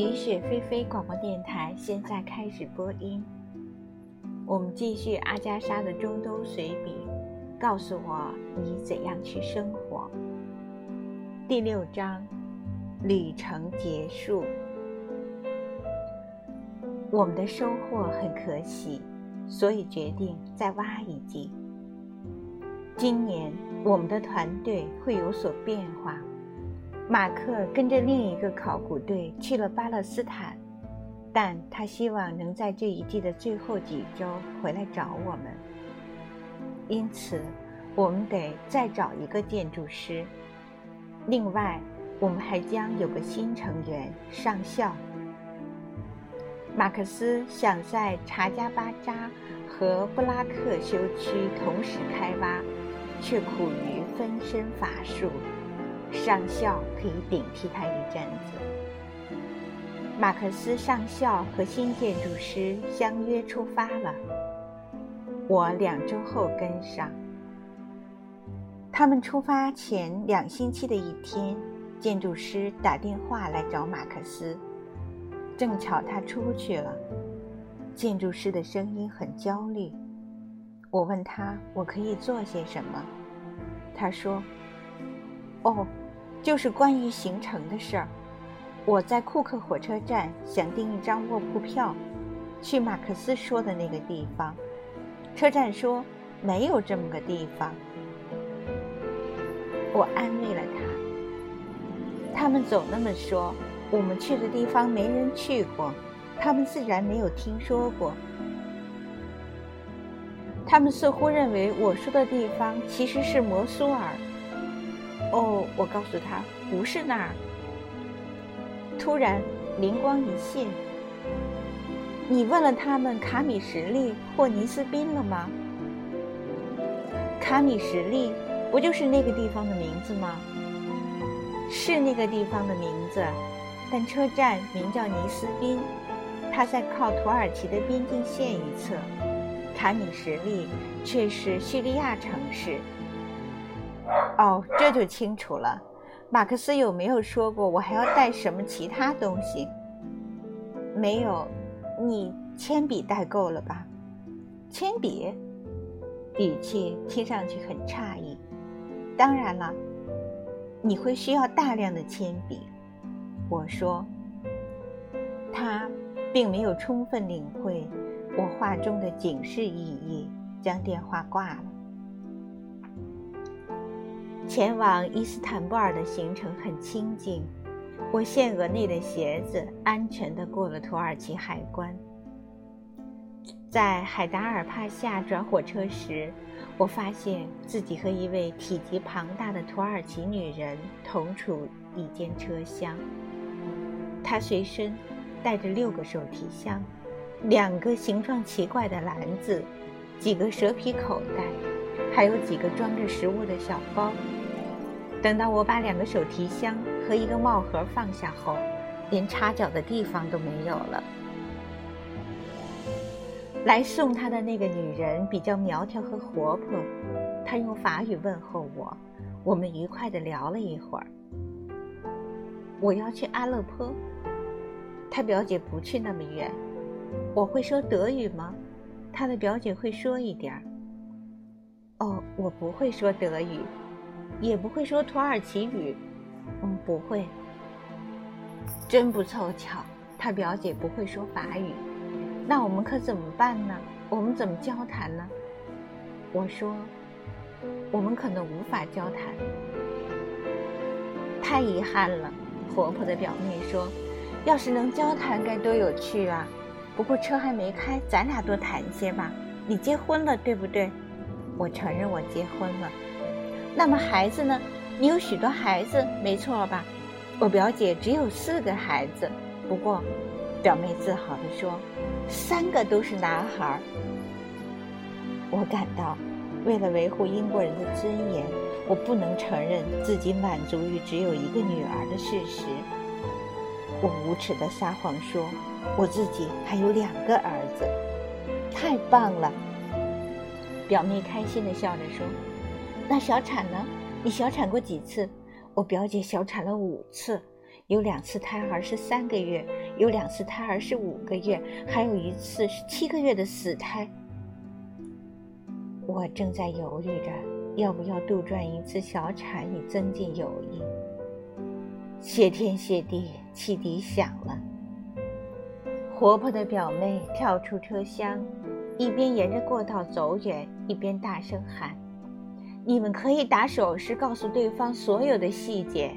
雨雪霏霏广播电台现在开始播音。我们继续阿加莎的中东随笔，告诉我你怎样去生活。第六章，旅程结束。我们的收获很可喜，所以决定再挖一季。今年我们的团队会有所变化。马克跟着另一个考古队去了巴勒斯坦，但他希望能在这一季的最后几周回来找我们。因此，我们得再找一个建筑师。另外，我们还将有个新成员上校。马克思想在查加巴扎和布拉克修区同时开挖，却苦于分身乏术。上校可以顶替他一阵子。马克思上校和新建筑师相约出发了，我两周后跟上。他们出发前两星期的一天，建筑师打电话来找马克思，正巧他出去了。建筑师的声音很焦虑。我问他我可以做些什么，他说：“哦。”就是关于行程的事儿，我在库克火车站想订一张卧铺票，去马克思说的那个地方。车站说没有这么个地方。我安慰了他。他们总那么说，我们去的地方没人去过，他们自然没有听说过。他们似乎认为我说的地方其实是摩苏尔。哦，我告诉他不是那儿。突然灵光一现，你问了他们卡米什利或尼斯宾了吗？卡米什利不就是那个地方的名字吗？是那个地方的名字，但车站名叫尼斯宾，它在靠土耳其的边境线一侧。卡米什利却是叙利亚城市。哦，这就清楚了。马克思有没有说过我还要带什么其他东西？没有，你铅笔带够了吧？铅笔？语气听上去很诧异。当然了，你会需要大量的铅笔。我说，他并没有充分领会我话中的警示意义，将电话挂了。前往伊斯坦布尔的行程很清静，我限额内的鞋子安全地过了土耳其海关。在海达尔帕夏转火车时，我发现自己和一位体积庞大的土耳其女人同处一间车厢。她随身带着六个手提箱，两个形状奇怪的篮子，几个蛇皮口袋，还有几个装着食物的小包。等到我把两个手提箱和一个帽盒放下后，连插脚的地方都没有了。来送他的那个女人比较苗条和活泼，她用法语问候我，我们愉快地聊了一会儿。我要去阿勒颇，他表姐不去那么远。我会说德语吗？他的表姐会说一点儿。哦，我不会说德语。也不会说土耳其语，嗯，不会。真不凑巧，他表姐不会说法语，那我们可怎么办呢？我们怎么交谈呢？我说，我们可能无法交谈。太遗憾了，活泼的表妹说，要是能交谈该多有趣啊！不过车还没开，咱俩多谈些吧。你结婚了，对不对？我承认我结婚了。那么孩子呢？你有许多孩子，没错吧？我表姐只有四个孩子，不过，表妹自豪地说，三个都是男孩。我感到，为了维护英国人的尊严，我不能承认自己满足于只有一个女儿的事实。我无耻地撒谎说，我自己还有两个儿子。太棒了！表妹开心地笑着说。那小产呢？你小产过几次？我表姐小产了五次，有两次胎儿是三个月，有两次胎儿是五个月，还有一次是七个月的死胎。我正在犹豫着要不要杜撰一次小产以增进友谊。谢天谢地，汽笛响了。活泼的表妹跳出车厢，一边沿着过道走远，一边大声喊：“你们可以打手势告诉对方所有的细节。”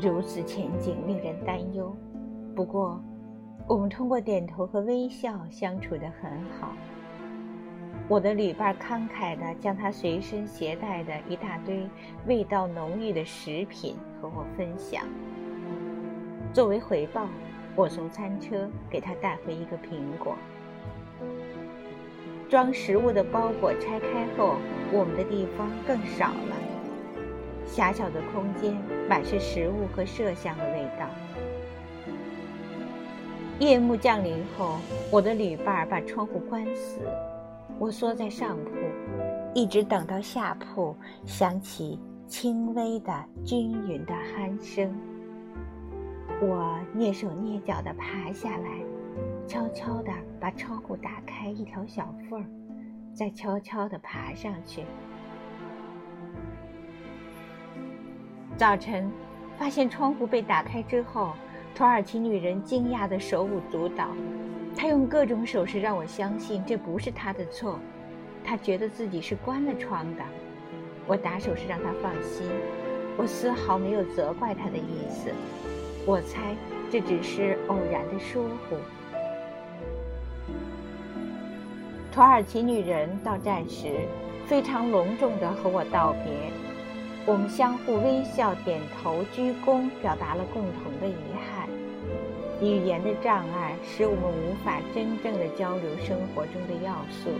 如此前景令人担忧，不过，我们通过点头和微笑相处得很好。我的旅伴慷慨地将他随身携带的一大堆味道浓郁的食品和我分享。作为回报，我从餐车给他带回一个苹果。装食物的包裹拆开后，我们的地方更少了。狭小的空间满是食物和麝香的味道。夜幕降临后，我的旅伴把窗户关死。我缩在上铺，一直等到下铺响起轻微的、均匀的鼾声。我蹑手蹑脚地爬下来，悄悄地把窗户打开一条小缝儿，再悄悄地爬上去。早晨，发现窗户被打开之后，土耳其女人惊讶的手舞足蹈。她用各种手势让我相信这不是她的错，她觉得自己是关了窗的。我打手势让她放心，我丝毫没有责怪他的意思。我猜这只是偶然的疏忽。土耳其女人到站时，非常隆重地和我道别，我们相互微笑、点头、鞠躬，表达了共同的遗憾。语言的障碍使我们无法真正的交流生活中的要素。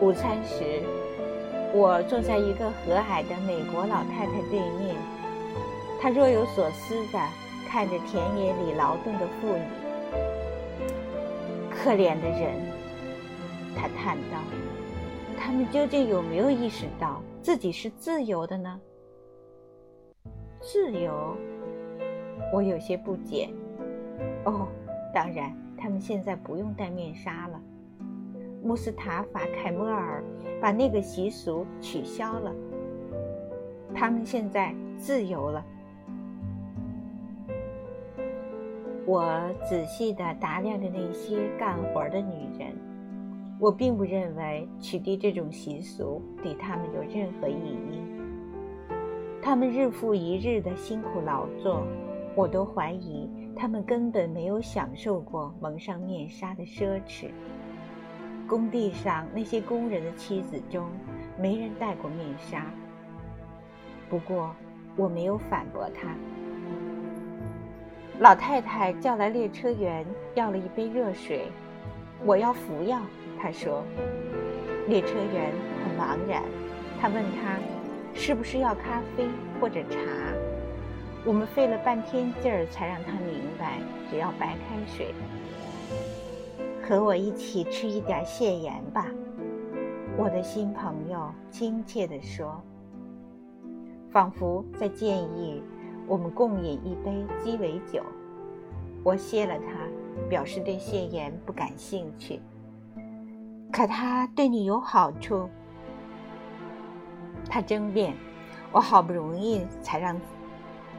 午餐时，我坐在一个和蔼的美国老太太对面，她若有所思地看着田野里劳动的妇女。可怜的人，他叹道：“他们究竟有没有意识到自己是自由的呢？”自由。我有些不解。哦，当然，他们现在不用戴面纱了。穆斯塔法·凯莫尔把那个习俗取消了。他们现在自由了。我仔细地打量着那些干活的女人。我并不认为取缔这种习俗对他们有任何意义。他们日复一日的辛苦劳作。我都怀疑他们根本没有享受过蒙上面纱的奢侈。工地上那些工人的妻子中，没人戴过面纱。不过，我没有反驳他。老太太叫来列车员，要了一杯热水。我要服药，她说。列车员很茫然，他问他，是不是要咖啡或者茶？我们费了半天劲儿才让他明白，只要白开水。和我一起吃一点蟹盐吧，我的新朋友亲切地说，仿佛在建议我们共饮一杯鸡尾酒。我谢了他，表示对蟹盐不感兴趣。可它对你有好处。他争辩，我好不容易才让。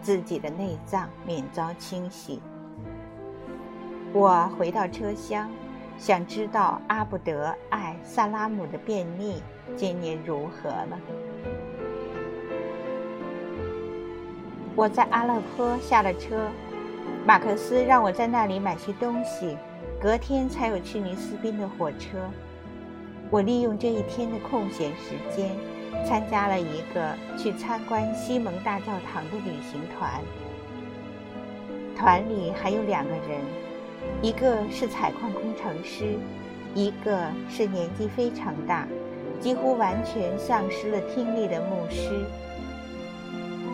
自己的内脏免遭清洗。我回到车厢，想知道阿布德·艾·萨拉姆的便秘今年如何了。我在阿勒颇下了车，马克思让我在那里买些东西，隔天才有去尼斯宾的火车。我利用这一天的空闲时间。参加了一个去参观西蒙大教堂的旅行团，团里还有两个人，一个是采矿工程师，一个是年纪非常大、几乎完全丧失了听力的牧师。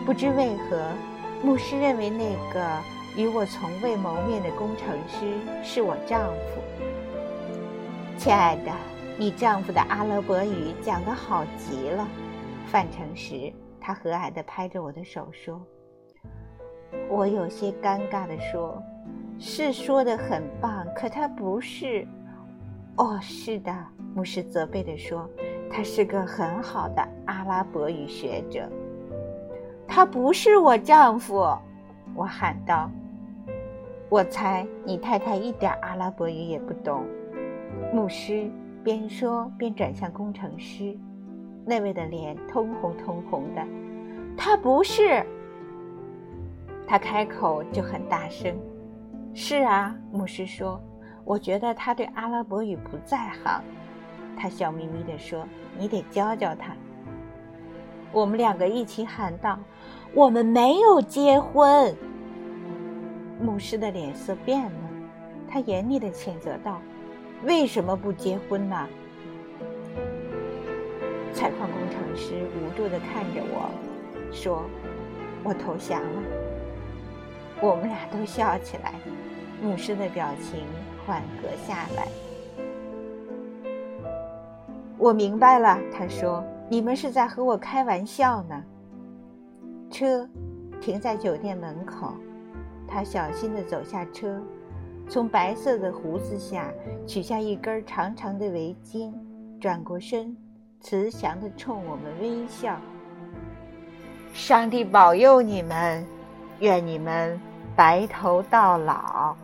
不知为何，牧师认为那个与我从未谋面的工程师是我丈夫。亲爱的。你丈夫的阿拉伯语讲得好极了，范成时，他他和蔼地拍着我的手说：“我有些尴尬地说，是说的很棒，可他不是。”哦，是的，牧师责备地说：“他是个很好的阿拉伯语学者。”他不是我丈夫，我喊道。我猜你太太一点阿拉伯语也不懂。牧师边说边转向工程师，那位的脸通红通红的。他不是。他开口就很大声。是啊，牧师说，我觉得他对阿拉伯语不在行。他笑眯眯地说：“你得教教他。”我们两个一起喊道：“我们没有结婚。”牧师的脸色变了，他严厉的谴责道：“为什么不结婚呢？”采矿工程师无助的看着我，说：“我投降了。”我们俩都笑起来，牧师的表情缓和下来。我明白了，他说：“你们是在和我开玩笑呢。”车停在酒店门口。他小心地走下车，从白色的胡子下取下一根长长的围巾，转过身，慈祥地冲我们微笑。上帝保佑你们，愿你们白头到老。